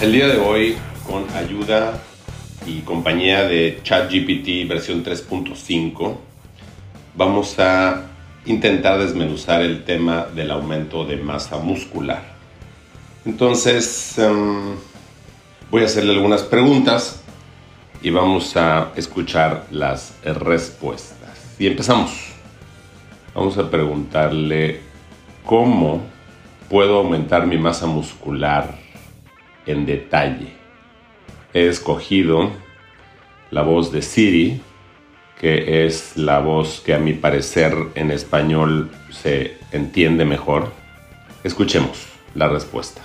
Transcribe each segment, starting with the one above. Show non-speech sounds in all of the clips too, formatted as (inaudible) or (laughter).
El día de hoy, con ayuda y compañía de ChatGPT versión 3.5, vamos a intentar desmenuzar el tema del aumento de masa muscular. Entonces, em, voy a hacerle algunas preguntas y vamos a escuchar las respuestas. Y empezamos. Vamos a preguntarle cómo puedo aumentar mi masa muscular en detalle. He escogido la voz de Siri, que es la voz que a mi parecer en español se entiende mejor. Escuchemos la respuesta.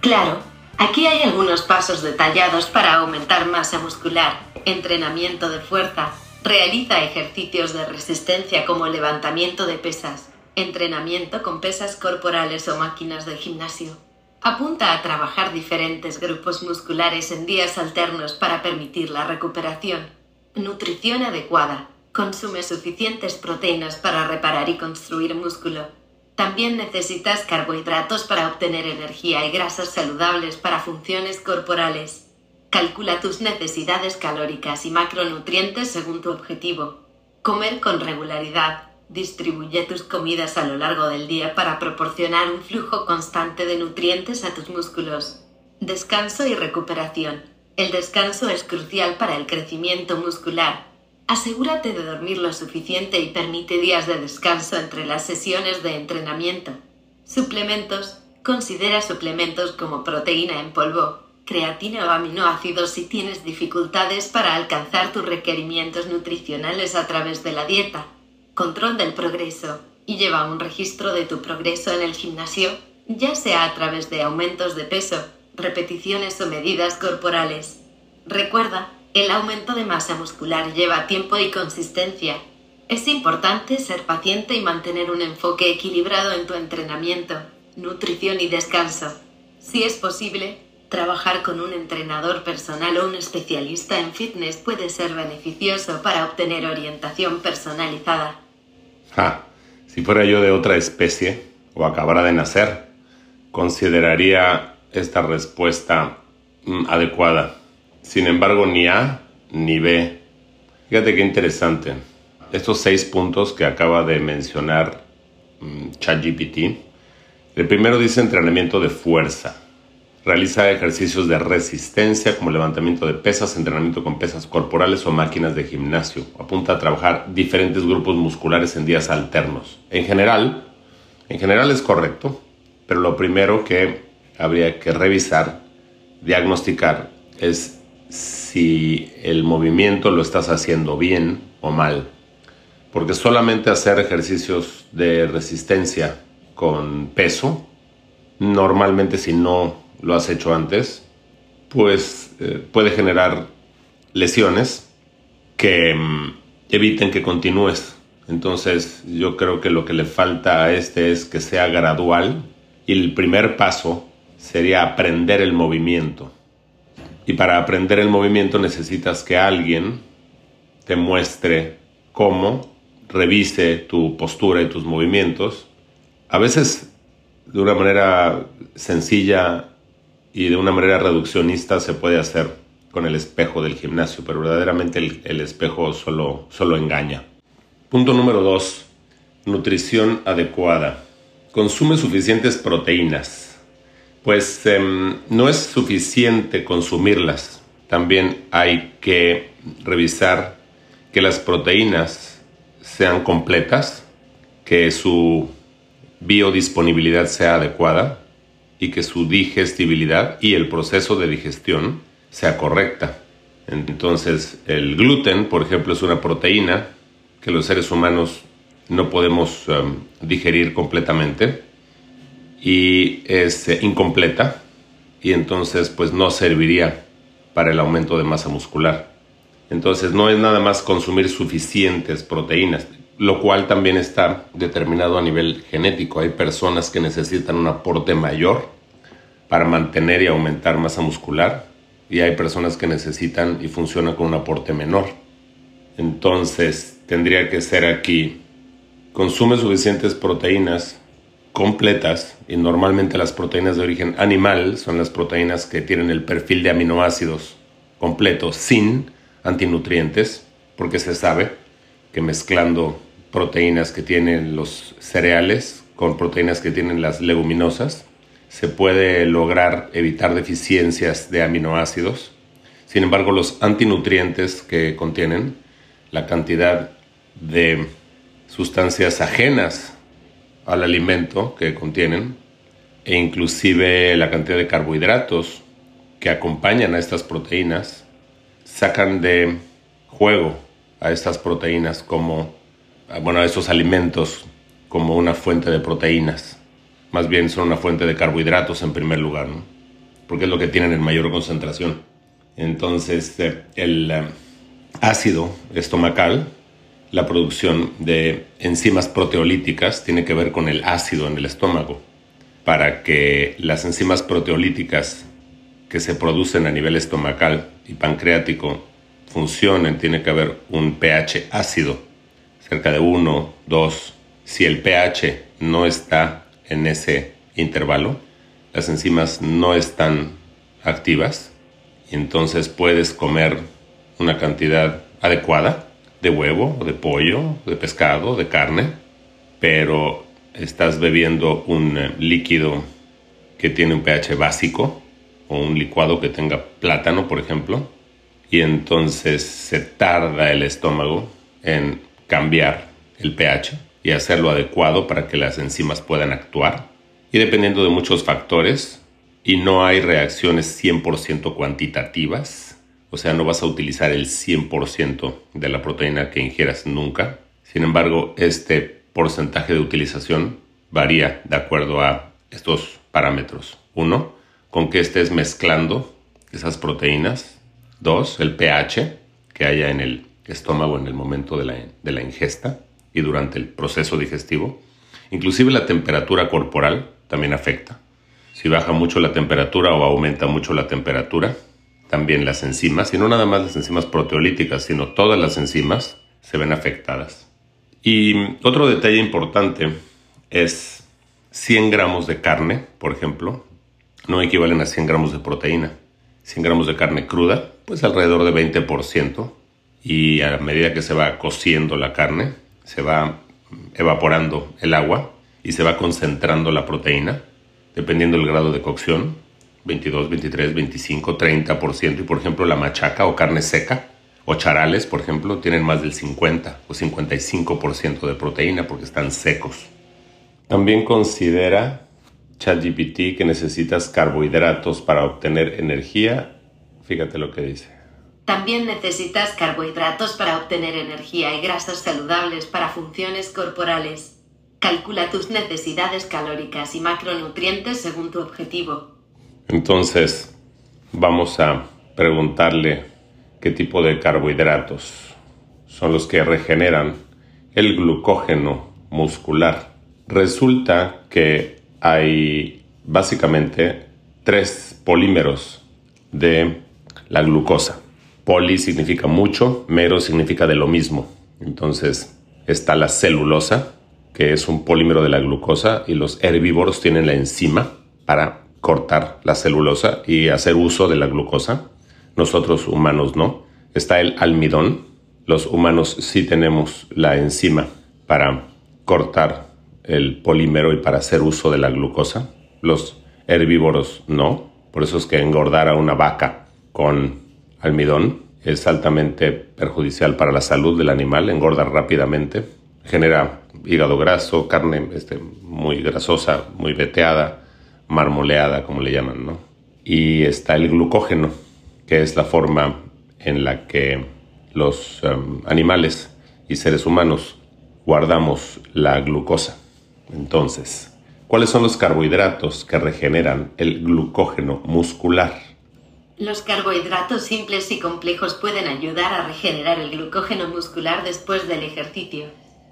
Claro, aquí hay algunos pasos detallados para aumentar masa muscular, entrenamiento de fuerza, realiza ejercicios de resistencia como levantamiento de pesas, entrenamiento con pesas corporales o máquinas de gimnasio. Apunta a trabajar diferentes grupos musculares en días alternos para permitir la recuperación. Nutrición adecuada. Consume suficientes proteínas para reparar y construir músculo. También necesitas carbohidratos para obtener energía y grasas saludables para funciones corporales. Calcula tus necesidades calóricas y macronutrientes según tu objetivo. Comer con regularidad Distribuye tus comidas a lo largo del día para proporcionar un flujo constante de nutrientes a tus músculos. Descanso y recuperación. El descanso es crucial para el crecimiento muscular. Asegúrate de dormir lo suficiente y permite días de descanso entre las sesiones de entrenamiento. Suplementos. Considera suplementos como proteína en polvo, creatina o aminoácidos si tienes dificultades para alcanzar tus requerimientos nutricionales a través de la dieta control del progreso y lleva un registro de tu progreso en el gimnasio, ya sea a través de aumentos de peso, repeticiones o medidas corporales. Recuerda, el aumento de masa muscular lleva tiempo y consistencia. Es importante ser paciente y mantener un enfoque equilibrado en tu entrenamiento, nutrición y descanso. Si es posible, trabajar con un entrenador personal o un especialista en fitness puede ser beneficioso para obtener orientación personalizada. Ja, si fuera yo de otra especie o acabara de nacer, consideraría esta respuesta mm, adecuada. Sin embargo, ni A ni B. Fíjate qué interesante. Estos seis puntos que acaba de mencionar mm, ChatGPT. El primero dice entrenamiento de fuerza. Realiza ejercicios de resistencia como levantamiento de pesas, entrenamiento con pesas corporales o máquinas de gimnasio. Apunta a trabajar diferentes grupos musculares en días alternos. En general, en general es correcto, pero lo primero que habría que revisar, diagnosticar, es si el movimiento lo estás haciendo bien o mal. Porque solamente hacer ejercicios de resistencia con peso, normalmente si no lo has hecho antes, pues eh, puede generar lesiones que mm, eviten que continúes. Entonces yo creo que lo que le falta a este es que sea gradual y el primer paso sería aprender el movimiento. Y para aprender el movimiento necesitas que alguien te muestre cómo, revise tu postura y tus movimientos. A veces de una manera sencilla y de una manera reduccionista se puede hacer con el espejo del gimnasio, pero verdaderamente el, espejo solo, solo engaña. Punto número 2. Nutrición adecuada. Consume suficientes proteínas. Pues em, no es suficiente consumirlas. También hay que revisar que las proteínas sean completas, que su biodisponibilidad sea adecuada, y que su digestibilidad y el proceso de digestión sea correcta. Entonces, el gluten, por ejemplo, es una proteína que los seres humanos no podemos um, digerir completamente y es eh, incompleta y entonces pues no serviría para el aumento de masa muscular. Entonces no es nada más consumir suficientes proteínas, lo cual también está determinado a nivel genético. Hay personas que necesitan un aporte mayor para mantener y aumentar masa muscular y hay personas que necesitan y funcionan con un aporte menor. Entonces tendría que ser aquí, consume suficientes proteínas completas y normalmente las proteínas de origen animal son las proteínas que tienen el perfil de aminoácidos completo sin antinutrientes porque se sabe que mezclando proteínas que tienen los cereales con proteínas que tienen las leguminosas se puede lograr evitar deficiencias de aminoácidos. Sin embargo, los antinutrientes que contienen la cantidad de sustancias ajenas al alimento que contienen e inclusive la cantidad de carbohidratos que acompañan a estas proteínas sacan de juego a estas proteínas como, bueno, a estos alimentos como una fuente de proteínas. Más bien son una fuente de carbohidratos en primer lugar, ¿no? Porque es lo que tienen en mayor concentración. Entonces, eh, el eh, ácido estomacal la producción de enzimas proteolíticas tiene que ver con el ácido en el estómago. Para que las enzimas proteolíticas que se producen a nivel estomacal y pancreático funcionen, tiene que haber un pH ácido, cerca de 1, 2. Si el pH no está en ese intervalo, las enzimas no están activas entonces puedes comer una cantidad adecuada de huevo, de pollo, de pescado, de carne, pero estás bebiendo un eh, líquido que tiene un pH básico o un licuado que tenga plátano, por ejemplo, y entonces se tarda el estómago en cambiar el pH y hacerlo adecuado para que las enzimas puedan actuar. Y dependiendo de muchos factores, y no hay reacciones 100% cuantitativas, o sea, no vas a utilizar el 100% de la proteína que ingieras nunca. Sin embargo, este porcentaje de utilización varía de acuerdo a estos parámetros. Uno, con que estés mezclando esas proteínas. Dos, el pH que haya en el estómago en el momento de la, de la ingesta y durante el proceso digestivo. Inclusive la temperatura corporal también afecta. Si baja mucho la temperatura o aumenta mucho la temperatura, también las enzimas, y no nada más las enzimas proteolíticas, sino todas las enzimas se ven afectadas. Y otro detalle importante es 100 gramos de carne, por ejemplo, no equivalen a 100 gramos de proteína. 100 gramos de carne cruda, pues alrededor de 20%. Y a medida que se va cociendo la carne, se va evaporando el agua y se va concentrando la proteína, dependiendo del grado de cocción. 22, 23, 25, 30%. Y por ejemplo la machaca o carne seca o charales, por ejemplo, tienen más del 50 o 55% de proteína porque están secos. También considera ChatGPT que necesitas carbohidratos para obtener energía. Fíjate lo que dice. También necesitas carbohidratos para obtener energía y grasas saludables para funciones corporales. Calcula tus necesidades calóricas y macronutrientes según tu objetivo. Entonces, vamos a preguntarle qué tipo de carbohidratos son los que regeneran el glucógeno muscular. Resulta que hay básicamente tres polímeros de la glucosa. Poli significa mucho, mero significa de lo mismo. Entonces está la celulosa, que es un polímero de la glucosa, y los herbívoros tienen la enzima para cortar la celulosa y hacer uso de la glucosa. Nosotros humanos no. Está el almidón. Los humanos sí tenemos la enzima para cortar el polímero y para hacer uso de la glucosa. Los herbívoros no. Por eso es que engordar a una vaca con almidón es altamente perjudicial para la salud del animal. Engorda rápidamente. Genera hígado graso, carne este, muy grasosa, muy veteada marmoleada, como le llaman, ¿no? Y está el glucógeno, que es la forma en la que los em, animales y seres humanos guardamos la glucosa. Entonces, ¿Cuáles son los carbohidratos que regeneran el glucógeno muscular? Los carbohidratos simples y complejos pueden ayudar a regenerar el glucógeno muscular después del ejercicio.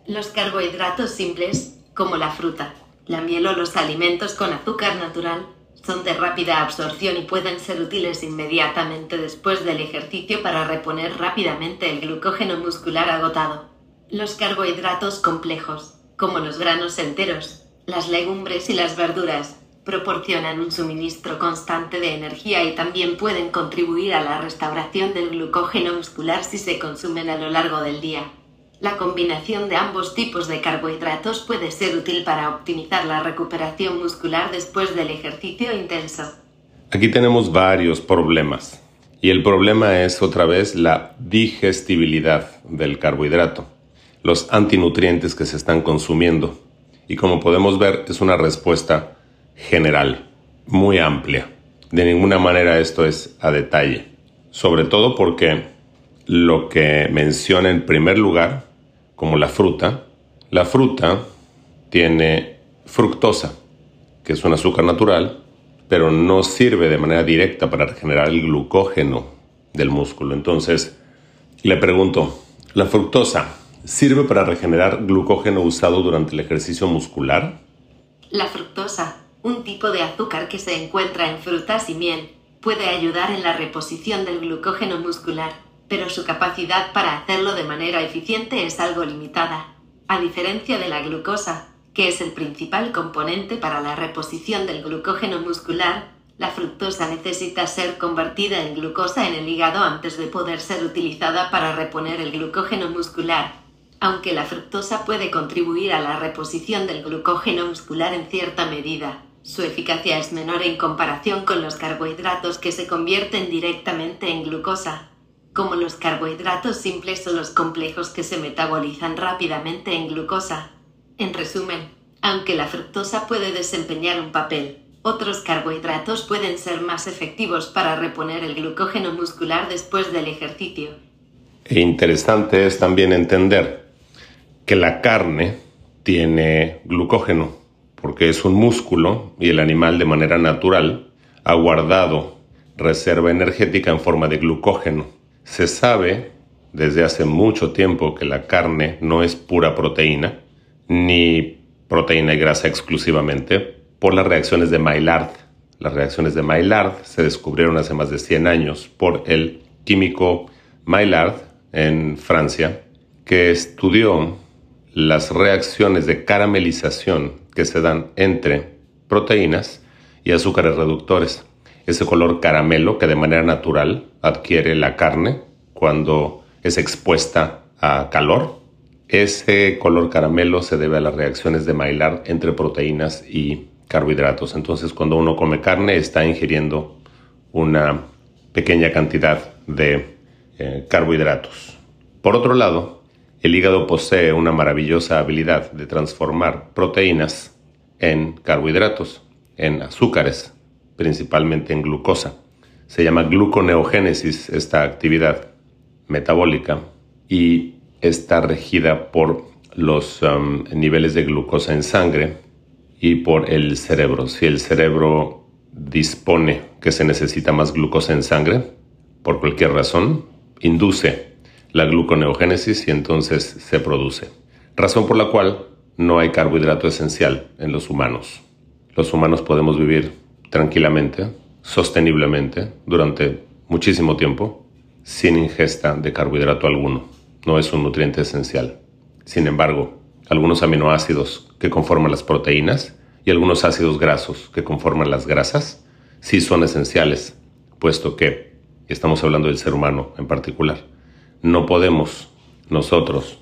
Los carbohidratos simples, como la fruta, la miel o los alimentos con azúcar natural, son de rápida absorción y pueden ser útiles inmediatamente después del ejercicio para reponer rápidamente el glucógeno muscular agotado. Los carbohidratos complejos, como los granos enteros, las legumbres y las verduras, proporcionan un suministro constante de energía y también pueden contribuir a la restauración del glucógeno muscular si se consumen a lo largo del día. La combinación de ambos tipos de carbohidratos puede ser útil para optimizar la recuperación muscular después del ejercicio intenso. Aquí tenemos varios problemas. Y el problema es otra vez la digestibilidad del carbohidrato, los antinutrientes que se están consumiendo. Y como podemos ver, es una respuesta general, muy amplia. De ninguna manera esto es a detalle. Sobre todo porque lo que menciona en primer lugar como la fruta, la fruta tiene fructosa, que es un azúcar natural, pero no sirve de manera directa para regenerar el glucógeno del músculo. Entonces, le pregunto, ¿la fructosa sirve para regenerar glucógeno usado durante el ejercicio muscular? La fructosa, un tipo de azúcar que se encuentra en frutas y miel, puede ayudar en la reposición del glucógeno muscular pero su capacidad para hacerlo de manera eficiente es algo limitada, a diferencia de la glucosa, que es el principal componente para la reposición del glucógeno muscular, la fructosa necesita ser convertida en glucosa en el hígado antes de poder ser utilizada para reponer el glucógeno muscular. Aunque la fructosa puede contribuir a la reposición del glucógeno muscular en cierta medida, su eficacia es menor en comparación con los carbohidratos que se convierten directamente en glucosa como los carbohidratos simples o los complejos que se metabolizan rápidamente en glucosa. En resumen, aunque la fructosa puede desempeñar un papel, otros carbohidratos pueden ser más efectivos para reponer el glucógeno muscular después del ejercicio. E interesante es también entender que la carne tiene glucógeno, porque es un músculo y el animal de manera natural ha guardado reserva energética en forma de glucógeno. Se sabe desde hace mucho tiempo que la carne no es pura proteína, ni proteína y grasa exclusivamente, por las reacciones de Maillard. Las reacciones de Maillard se descubrieron hace más de 100 años por el químico Maillard en Francia, que estudió las reacciones de caramelización que se dan entre proteínas y azúcares reductores ese color caramelo que de manera natural adquiere la carne cuando es expuesta a calor. Ese color caramelo se debe a las reacciones de Maillard entre proteínas y carbohidratos. Entonces, cuando uno come carne, está ingiriendo una pequeña cantidad de eh, carbohidratos. Por otro lado, el hígado posee una maravillosa habilidad de transformar proteínas en carbohidratos, en azúcares, principalmente en glucosa. Se llama gluconeogénesis esta actividad metabólica y está regida por los um, niveles de glucosa en sangre y por el cerebro. Si el cerebro dispone que se necesita más glucosa en sangre, por cualquier razón, induce la gluconeogénesis y entonces se produce. Razón por la cual no hay carbohidrato esencial en los humanos. Los humanos podemos vivir tranquilamente, sosteniblemente, durante muchísimo tiempo, sin ingesta de carbohidrato alguno. No es un nutriente esencial. Sin embargo, algunos aminoácidos que conforman las proteínas y algunos ácidos grasos que conforman las grasas sí son esenciales, puesto que, estamos hablando del ser humano en particular, no podemos nosotros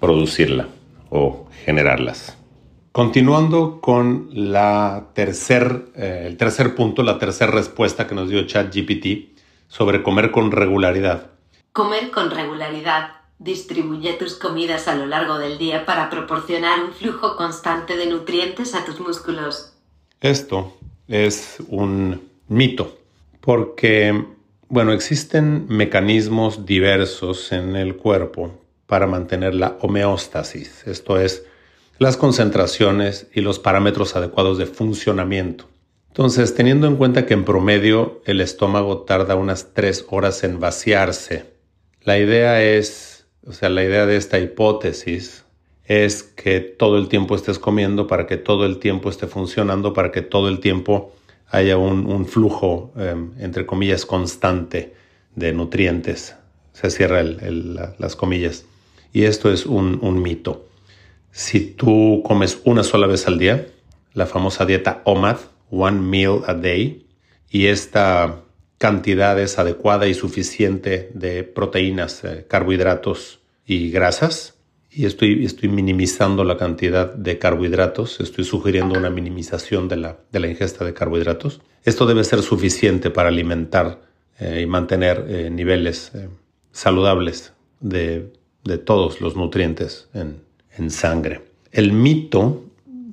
producirla o generarlas. Continuando con la tercer, eh, el tercer punto, la tercera respuesta que nos dio ChatGPT sobre comer con regularidad. Comer con regularidad. Distribuye tus comidas a lo largo del día para proporcionar un flujo constante de nutrientes a tus músculos. Esto es un mito, porque, bueno, existen mecanismos diversos en el cuerpo para mantener la homeostasis, esto es, las concentraciones y los parámetros adecuados de funcionamiento. Entonces, teniendo en cuenta que en promedio el estómago tarda unas tres horas en vaciarse, la idea es, o sea, la idea de esta hipótesis es que todo el tiempo estés comiendo para que todo el tiempo esté funcionando, para que todo el tiempo haya un, flujo, em, entre comillas, constante de nutrientes. Se cierra las comillas. Y esto es un, un mito. Si tú comes una sola vez al día, la famosa dieta OMAD, One Meal a Day, y esta cantidad es adecuada y suficiente de proteínas, eh, carbohidratos y grasas, y estoy, estoy minimizando la cantidad de carbohidratos, estoy sugiriendo una minimización de la, de la ingesta de carbohidratos. Esto debe ser suficiente para alimentar eh, y mantener eh, niveles eh, saludables de, de, todos los nutrientes en, en sangre. El mito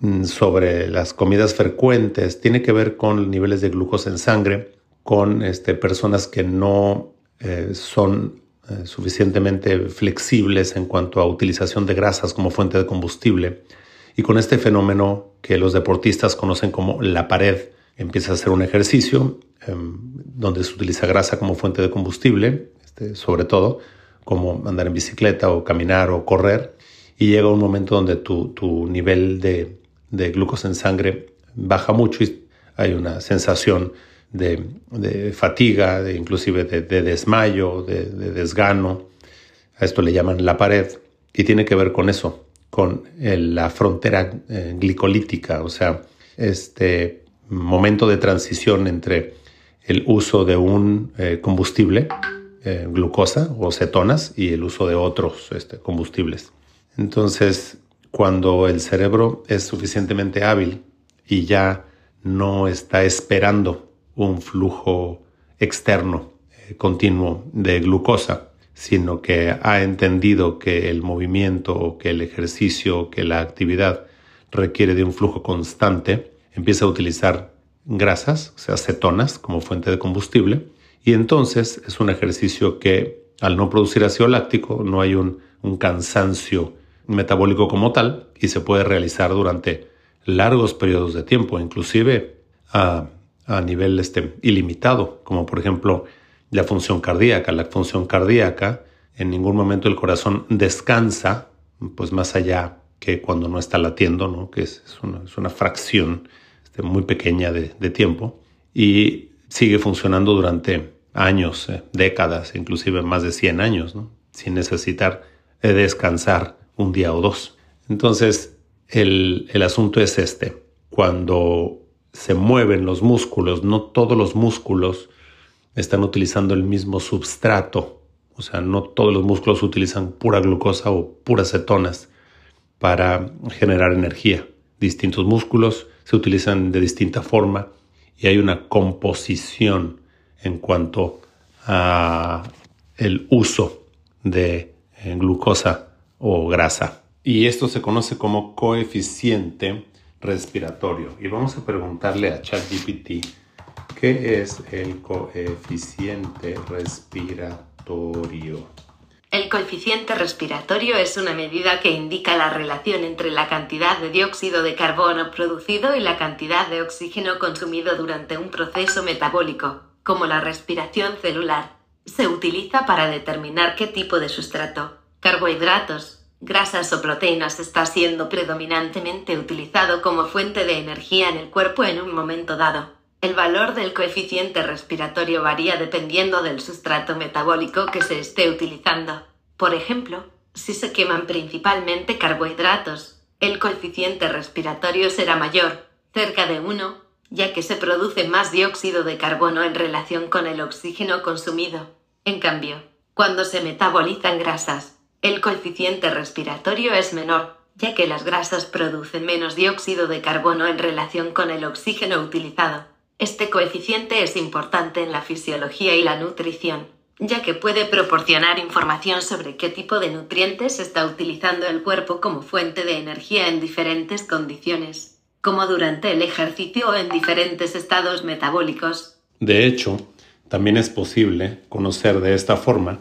mm, sobre las comidas frecuentes tiene que ver con niveles de glucosa en sangre, con este, personas que no son eh, suficientemente flexibles en cuanto a utilización de grasas como fuente de combustible. Y con este fenómeno que los deportistas conocen como la pared, empieza a hacer un ejercicio em, donde se utiliza grasa como fuente de combustible, este, sobre todo como andar en bicicleta o caminar o correr, y llega un momento donde tu, tu nivel de, de glucosa en sangre baja mucho y hay una sensación de, fatiga, de, inclusive de, desmayo, de, desgano. A esto le llaman la pared y tiene que ver con eso, con la frontera eh, glicolítica, o sea, este momento de transición entre el uso de un eh, combustible, eh, glucosa o cetonas, y el uso de otros este, combustibles. Entonces, cuando el cerebro es suficientemente hábil y ya no está esperando un flujo externo eh, continuo de glucosa, sino que ha entendido que el movimiento, que el ejercicio, que la actividad requiere de un flujo constante, empieza a utilizar grasas, o sea, cetonas como fuente de combustible, y entonces es un ejercicio que al no producir ácido láctico no hay un, cansancio metabólico como tal y se puede realizar durante largos periodos de tiempo, inclusive a a nivel este, ilimitado, como por ejemplo la función cardíaca. La función cardíaca, en ningún momento el corazón descansa, pues más allá que cuando no está latiendo, ¿no? que es, una, fracción este, muy pequeña de, tiempo, y sigue funcionando durante años, eh, décadas, inclusive más de 100 años, sin necesitar eh, descansar un día o dos. Entonces, el, el asunto es este. Cuando se mueven los músculos, no todos los músculos están utilizando el mismo substrato, o sea, no todos los músculos utilizan pura glucosa o puras cetonas para generar energía. Distintos músculos se utilizan de distinta forma y hay una composición en cuanto a el uso de eh, glucosa o grasa. Y esto se conoce como coeficiente respiratorio. Y vamos a preguntarle a ChatGPT qué es el coeficiente respiratorio. El coeficiente respiratorio es una medida que indica la relación entre la cantidad de dióxido de carbono producido y la cantidad de oxígeno consumido durante un proceso metabólico, como la respiración celular. Se utiliza para determinar qué tipo de sustrato, carbohidratos, grasas o proteínas está siendo predominantemente utilizado como fuente de energía en el cuerpo en un momento dado. El valor del coeficiente respiratorio varía dependiendo del sustrato metabólico que se esté utilizando. Por ejemplo, si se queman principalmente carbohidratos, el coeficiente respiratorio será mayor, cerca de 1, ya que se produce más dióxido de carbono en relación con el oxígeno consumido. En cambio, cuando se metabolizan grasas, el coeficiente respiratorio es menor, ya que las grasas producen menos dióxido de carbono en relación con el oxígeno utilizado. Este coeficiente es importante en la fisiología y la nutrición, ya que puede proporcionar información sobre qué tipo de nutrientes está utilizando el cuerpo como fuente de energía en diferentes condiciones, como durante el ejercicio o en diferentes estados metabólicos. De hecho, también es posible conocer de esta forma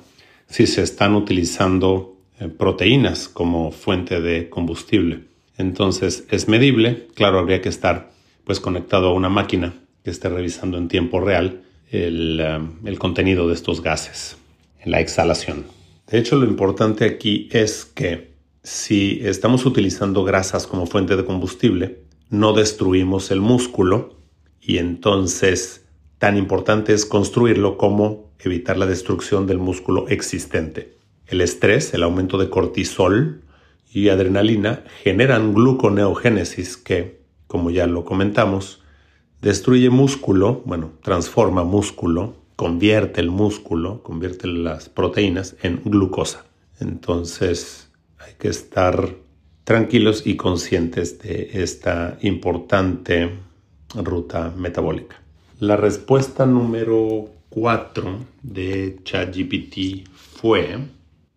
si se están utilizando eh, proteínas como fuente de combustible. Entonces es medible, claro, habría que estar pues conectado a una máquina que esté revisando en tiempo real el, um, el contenido de estos gases en la exhalación. De hecho, lo importante aquí es que si estamos utilizando grasas como fuente de combustible, no destruimos el músculo y entonces tan importante es construirlo como evitar la destrucción del músculo existente. El estrés, el aumento de cortisol y adrenalina generan gluconeogénesis que, como ya lo comentamos, destruye músculo, bueno, transforma músculo, convierte el músculo, convierte las proteínas en glucosa. Entonces hay que estar tranquilos y conscientes de esta importante ruta metabólica. La respuesta número 4 de ChatGPT fue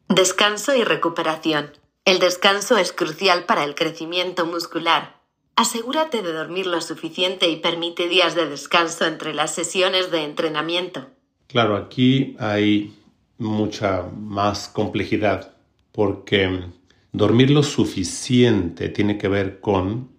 Descanso y recuperación. El descanso es crucial para el crecimiento muscular. Asegúrate de dormir lo suficiente y permite días de descanso entre las sesiones de entrenamiento. Claro, aquí hay mucha más complejidad porque dormir lo suficiente tiene que ver con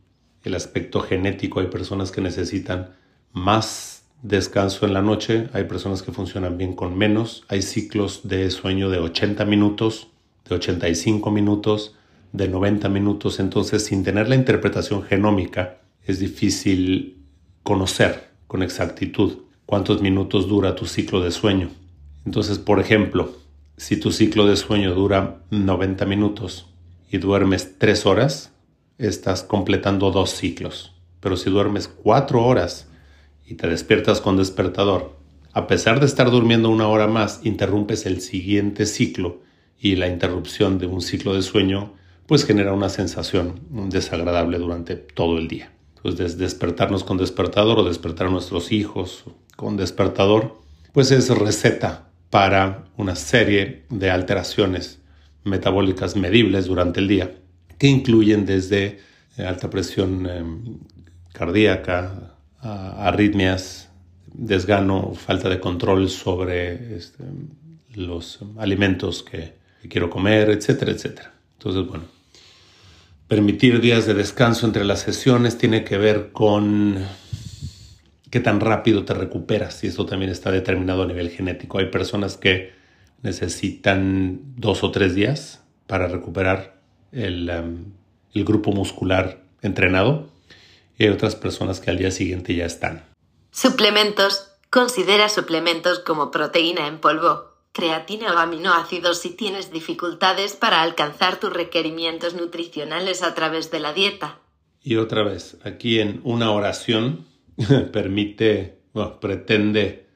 el aspecto genético. Hay personas que necesitan más descanso en la noche, hay personas que funcionan bien con menos, hay ciclos de sueño de 80 minutos, de 85 minutos, de 90 minutos, entonces sin tener la interpretación genómica es difícil conocer con exactitud cuántos minutos dura tu ciclo de sueño. Entonces, por ejemplo, si tu ciclo de sueño dura 90 minutos y duermes 3 horas, estás completando dos ciclos. Pero si duermes 4 horas y te despiertas con despertador, a pesar de estar durmiendo una hora más, interrumpes el siguiente ciclo y la interrupción de un ciclo de sueño pues genera una sensación desagradable durante todo el día. Despertarnos con despertador o despertar a nuestros hijos con despertador, pues es receta para una serie de alteraciones metabólicas medibles durante el día, que incluyen desde eh, alta presión em, cardíaca, arritmias, desgano, falta de control sobre este, los alimentos que, quiero comer, etcétera, etcétera. Entonces, bueno, permitir días de descanso entre las sesiones tiene que ver con qué tan rápido te recuperas y eso también está determinado a nivel genético. Hay personas que necesitan dos o tres días para recuperar el, el grupo muscular entrenado y hay otras personas que al día siguiente ya están. Suplementos. Considera suplementos como proteína en polvo, creatina o aminoácidos si tienes dificultades para alcanzar tus requerimientos nutricionales a través de la dieta. Y otra vez, aquí en una oración (laughs) permite, bueno, pretende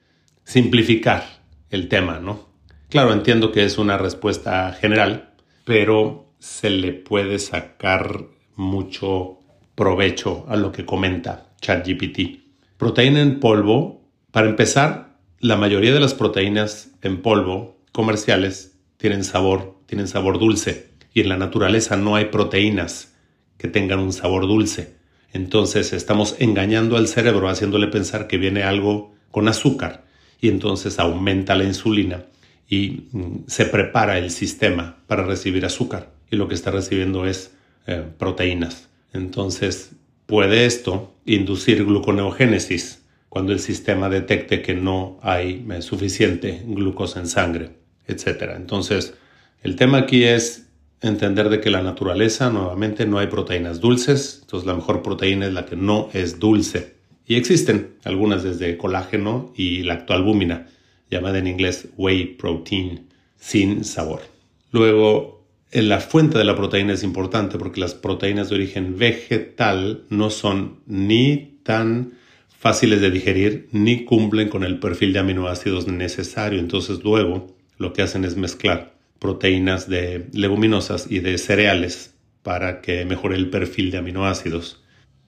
simplificar el tema, ¿no? Claro, entiendo que es una respuesta general, pero se le puede sacar mucho provecho a lo que comenta ChatGPT. Proteína en polvo, para empezar, la mayoría de las proteínas en polvo comerciales tienen sabor, tienen sabor dulce y en la naturaleza no hay proteínas que tengan un sabor dulce. Entonces estamos engañando al cerebro haciéndole pensar que viene algo con azúcar y entonces aumenta la insulina y mm, se prepara el sistema para recibir azúcar y lo que está recibiendo es eh, proteínas. Entonces, puede esto inducir gluconeogénesis cuando el sistema detecte que no hay eh, suficiente glucosa en sangre, etc. Entonces, el tema aquí es entender de que la naturaleza, nuevamente, no hay proteínas dulces, entonces la mejor proteína es la que no es dulce. Y existen algunas desde colágeno y lactoalbúmina, llamada en inglés whey protein, sin sabor. Luego, la fuente de la proteína es importante porque las proteínas de origen vegetal no son ni tan fáciles de digerir ni cumplen con el perfil de aminoácidos necesario. Entonces luego lo que hacen es mezclar proteínas de leguminosas y de cereales para que mejore el perfil de aminoácidos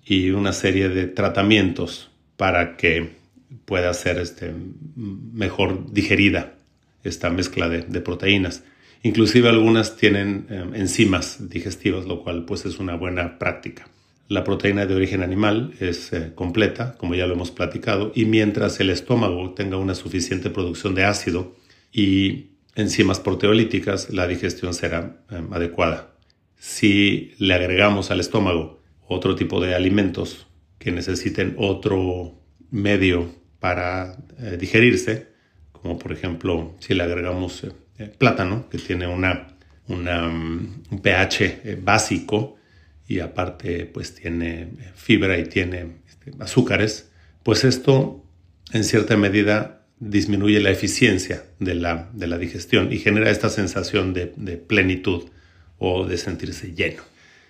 y una serie de tratamientos para que pueda ser este, mejor digerida esta mezcla de proteínas. Inclusive algunas tienen eh, enzimas digestivas, lo cual pues es una buena práctica. La proteína de origen animal es eh, completa, como ya lo hemos platicado, y mientras el estómago tenga una suficiente producción de ácido y enzimas proteolíticas, la digestión será eh, adecuada. Si le agregamos al estómago otro tipo de alimentos que necesiten otro medio para eh, digerirse, como por ejemplo si le agregamos eh, plátano, que tiene una, mm, un pH básico y aparte pues tiene fibra y tiene este, azúcares, pues esto en cierta medida disminuye la eficiencia de la, de la digestión y genera esta sensación de, plenitud o de sentirse lleno.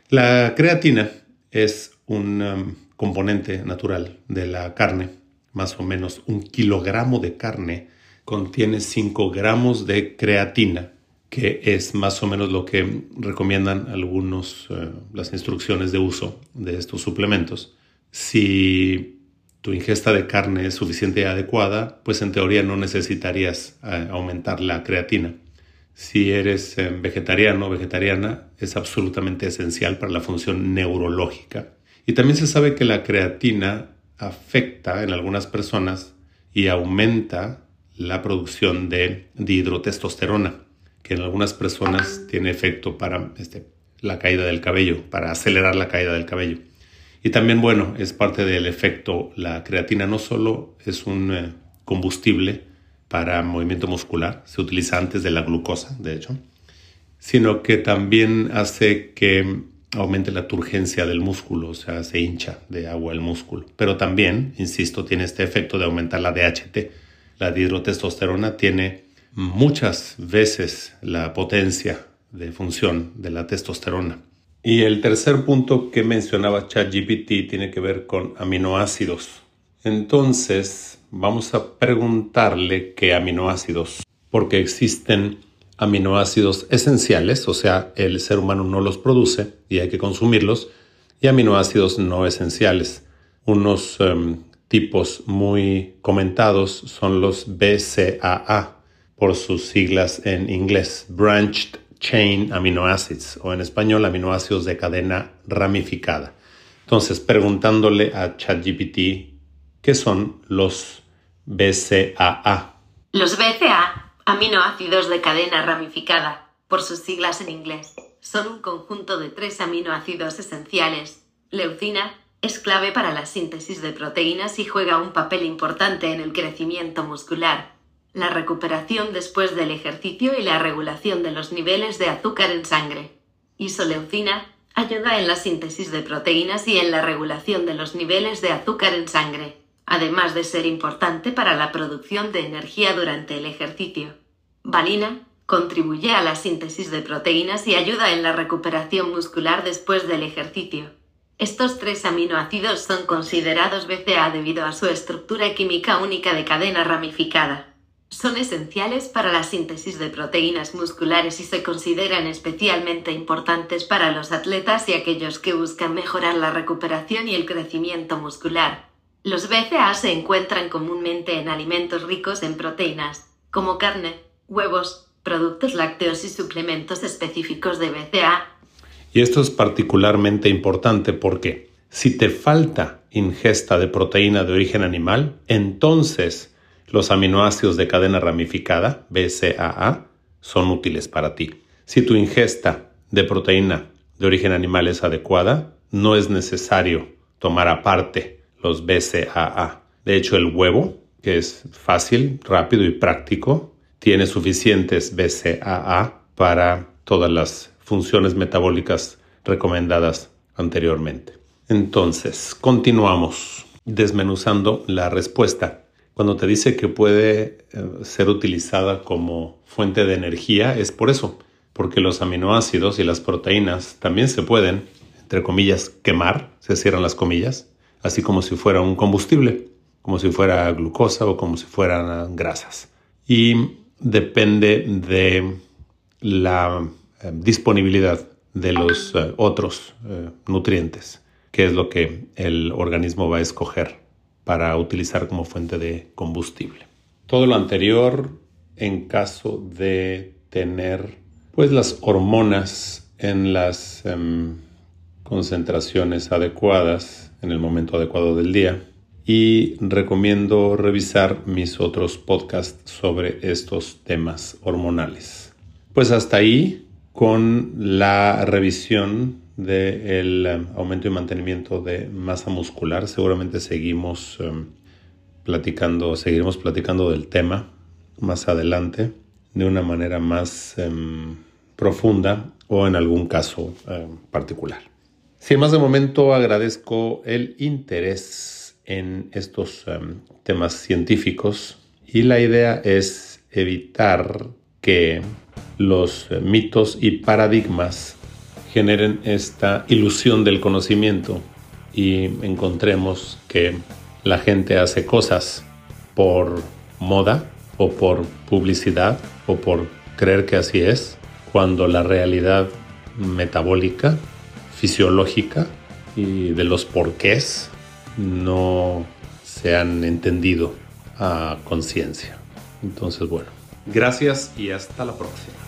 La creatina es un um, componente natural de la carne, más o menos un kilogramo de carne contiene 5 gramos de creatina, que es más o menos lo que recomiendan algunos uh, las instrucciones de uso de estos suplementos. Si tu ingesta de carne es suficiente y adecuada, pues en teoría no necesitarías eh, aumentar la creatina. Si eres eh, vegetariano o vegetariana, es absolutamente esencial para la función neurológica. Y también se sabe que la creatina afecta en algunas personas y aumenta la producción de dihidrotestosterona, que en algunas personas tiene efecto para este, la caída del cabello, para acelerar la caída del cabello. Y también, bueno, es parte del efecto, la creatina no solo es un eh, combustible para movimiento muscular, se utiliza antes de la glucosa, de hecho, sino que también hace que aumente la turgencia del músculo, o sea, se hincha de agua el músculo. Pero también, insisto, tiene este efecto de aumentar la DHT. La dihidrotestosterona tiene muchas veces la potencia de función de la testosterona. Y el tercer punto que mencionaba ChatGPT tiene que ver con aminoácidos. Entonces, vamos a preguntarle qué aminoácidos, porque existen aminoácidos esenciales, o sea, el ser humano no los produce y hay que consumirlos, y aminoácidos no esenciales. Unos em, tipos muy comentados son los BCAA, por sus siglas en inglés, Branched chain aminoacids o en español aminoácidos de cadena ramificada. Entonces, preguntándole a ChatGPT qué son los BCAA. Los BCAA, aminoácidos de cadena ramificada, por sus siglas en inglés, son un conjunto de tres aminoácidos esenciales. Leucina es clave para la síntesis de proteínas y juega un papel importante en el crecimiento muscular la recuperación después del ejercicio y la regulación de los niveles de azúcar en sangre. Isoleucina ayuda en la síntesis de proteínas y en la regulación de los niveles de azúcar en sangre, además de ser importante para la producción de energía durante el ejercicio. Valina contribuye a la síntesis de proteínas y ayuda en la recuperación muscular después del ejercicio. Estos tres aminoácidos son considerados BCA debido a su estructura química única de cadena ramificada. Son esenciales para la síntesis de proteínas musculares y se consideran especialmente importantes para los atletas y aquellos que buscan mejorar la recuperación y el crecimiento muscular. Los BCA se encuentran comúnmente en alimentos ricos en proteínas, como carne, huevos, productos lácteos y suplementos específicos de BCA. Y esto es particularmente importante porque si te falta ingesta de proteína de origen animal, entonces los aminoácidos de cadena ramificada, BCAA, son útiles para ti. Si tu ingesta de proteína de origen animal es adecuada, no es necesario tomar aparte los BCAA. De hecho, el huevo, que es fácil, rápido y práctico, tiene suficientes BCAA para todas las funciones metabólicas recomendadas anteriormente. Entonces, continuamos desmenuzando la respuesta cuando te dice que puede eh, ser utilizada como fuente de energía, es por eso, porque los aminoácidos y las proteínas también se pueden, entre comillas, quemar, se cierran las comillas, así como si fuera un combustible, como si fuera glucosa o como si fueran grasas. Y depende de la eh, disponibilidad de los eh, otros nutrientes, que es lo que el organismo va a escoger para utilizar como fuente de combustible. Todo lo anterior en caso de tener pues las hormonas en las em, concentraciones adecuadas en el momento adecuado del día y recomiendo revisar mis otros podcasts sobre estos temas hormonales. Pues hasta ahí con la revisión del um, aumento y mantenimiento de masa muscular. Seguramente seguimos um, platicando, seguiremos platicando del tema más adelante de una manera más um, profunda o en algún caso particular. Sin más de momento agradezco el interés en estos temas científicos y la idea es evitar que los mitos y paradigmas generen esta ilusión del conocimiento y encontremos que la gente hace cosas por moda o por publicidad o por creer que así es, cuando la realidad metabólica, fisiológica y de los porqués no se han entendido a conciencia. Entonces, bueno, gracias y hasta la próxima.